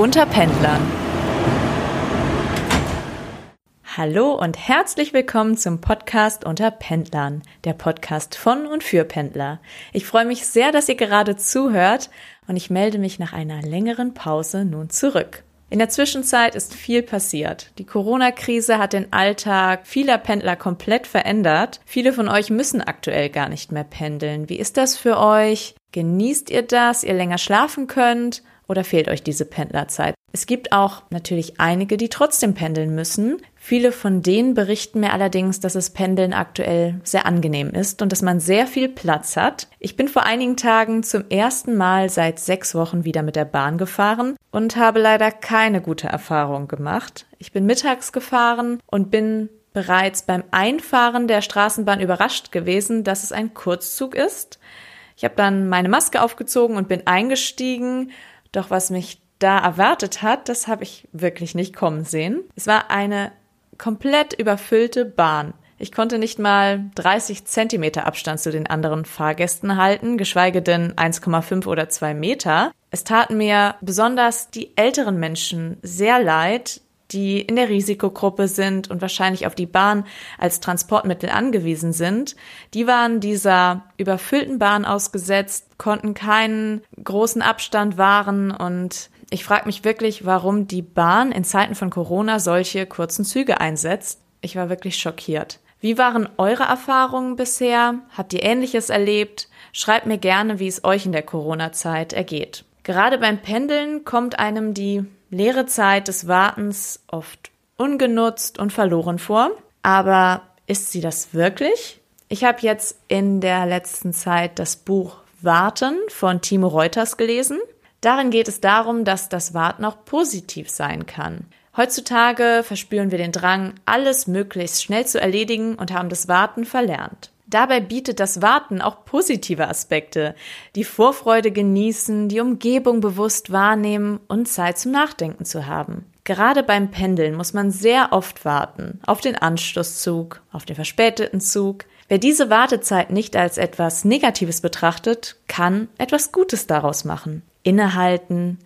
Unter Pendlern. Hallo und herzlich willkommen zum Podcast Unter Pendlern, der Podcast von und für Pendler. Ich freue mich sehr, dass ihr gerade zuhört und ich melde mich nach einer längeren Pause nun zurück. In der Zwischenzeit ist viel passiert. Die Corona-Krise hat den Alltag vieler Pendler komplett verändert. Viele von euch müssen aktuell gar nicht mehr pendeln. Wie ist das für euch? Genießt ihr das, ihr länger schlafen könnt? Oder fehlt euch diese Pendlerzeit? Es gibt auch natürlich einige, die trotzdem pendeln müssen. Viele von denen berichten mir allerdings, dass das Pendeln aktuell sehr angenehm ist und dass man sehr viel Platz hat. Ich bin vor einigen Tagen zum ersten Mal seit sechs Wochen wieder mit der Bahn gefahren und habe leider keine gute Erfahrung gemacht. Ich bin mittags gefahren und bin bereits beim Einfahren der Straßenbahn überrascht gewesen, dass es ein Kurzzug ist. Ich habe dann meine Maske aufgezogen und bin eingestiegen doch was mich da erwartet hat, das habe ich wirklich nicht kommen sehen. Es war eine komplett überfüllte Bahn. Ich konnte nicht mal 30 Zentimeter Abstand zu den anderen Fahrgästen halten, geschweige denn 1,5 oder 2 Meter. Es taten mir besonders die älteren Menschen sehr leid, die in der Risikogruppe sind und wahrscheinlich auf die Bahn als Transportmittel angewiesen sind, die waren dieser überfüllten Bahn ausgesetzt, konnten keinen großen Abstand wahren und ich frage mich wirklich, warum die Bahn in Zeiten von Corona solche kurzen Züge einsetzt. Ich war wirklich schockiert. Wie waren eure Erfahrungen bisher? Habt ihr Ähnliches erlebt? Schreibt mir gerne, wie es euch in der Corona-Zeit ergeht. Gerade beim Pendeln kommt einem die leere Zeit des Wartens oft ungenutzt und verloren vor. Aber ist sie das wirklich? Ich habe jetzt in der letzten Zeit das Buch Warten von Timo Reuters gelesen. Darin geht es darum, dass das Warten auch positiv sein kann. Heutzutage verspüren wir den Drang, alles möglichst schnell zu erledigen und haben das Warten verlernt. Dabei bietet das Warten auch positive Aspekte. Die Vorfreude genießen, die Umgebung bewusst wahrnehmen und Zeit zum Nachdenken zu haben. Gerade beim Pendeln muss man sehr oft warten. Auf den Anschlusszug, auf den verspäteten Zug. Wer diese Wartezeit nicht als etwas Negatives betrachtet, kann etwas Gutes daraus machen. Innehalten,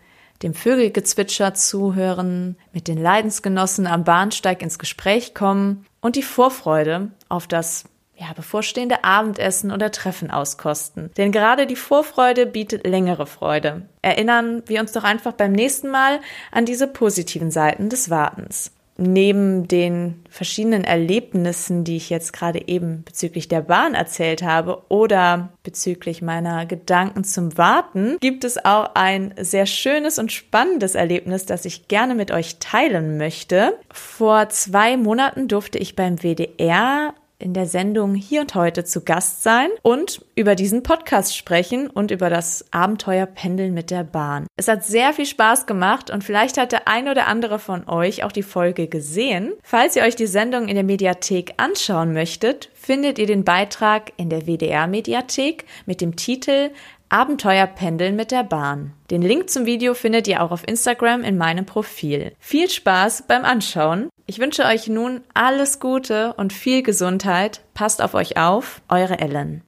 dem Vögelgezwitscher zuhören, mit den Leidensgenossen am Bahnsteig ins Gespräch kommen und die Vorfreude auf das ja, bevorstehende Abendessen oder Treffen auskosten. Denn gerade die Vorfreude bietet längere Freude. Erinnern wir uns doch einfach beim nächsten Mal an diese positiven Seiten des Wartens. Neben den verschiedenen Erlebnissen, die ich jetzt gerade eben bezüglich der Bahn erzählt habe oder bezüglich meiner Gedanken zum Warten, gibt es auch ein sehr schönes und spannendes Erlebnis, das ich gerne mit euch teilen möchte. Vor zwei Monaten durfte ich beim WDR in der Sendung Hier und Heute zu Gast sein und über diesen Podcast sprechen und über das Abenteuer Pendeln mit der Bahn. Es hat sehr viel Spaß gemacht und vielleicht hat der ein oder andere von euch auch die Folge gesehen. Falls ihr euch die Sendung in der Mediathek anschauen möchtet, findet ihr den Beitrag in der WDR Mediathek mit dem Titel Abenteuer pendeln mit der Bahn. Den Link zum Video findet ihr auch auf Instagram in meinem Profil. Viel Spaß beim Anschauen. Ich wünsche euch nun alles Gute und viel Gesundheit. Passt auf euch auf, eure Ellen.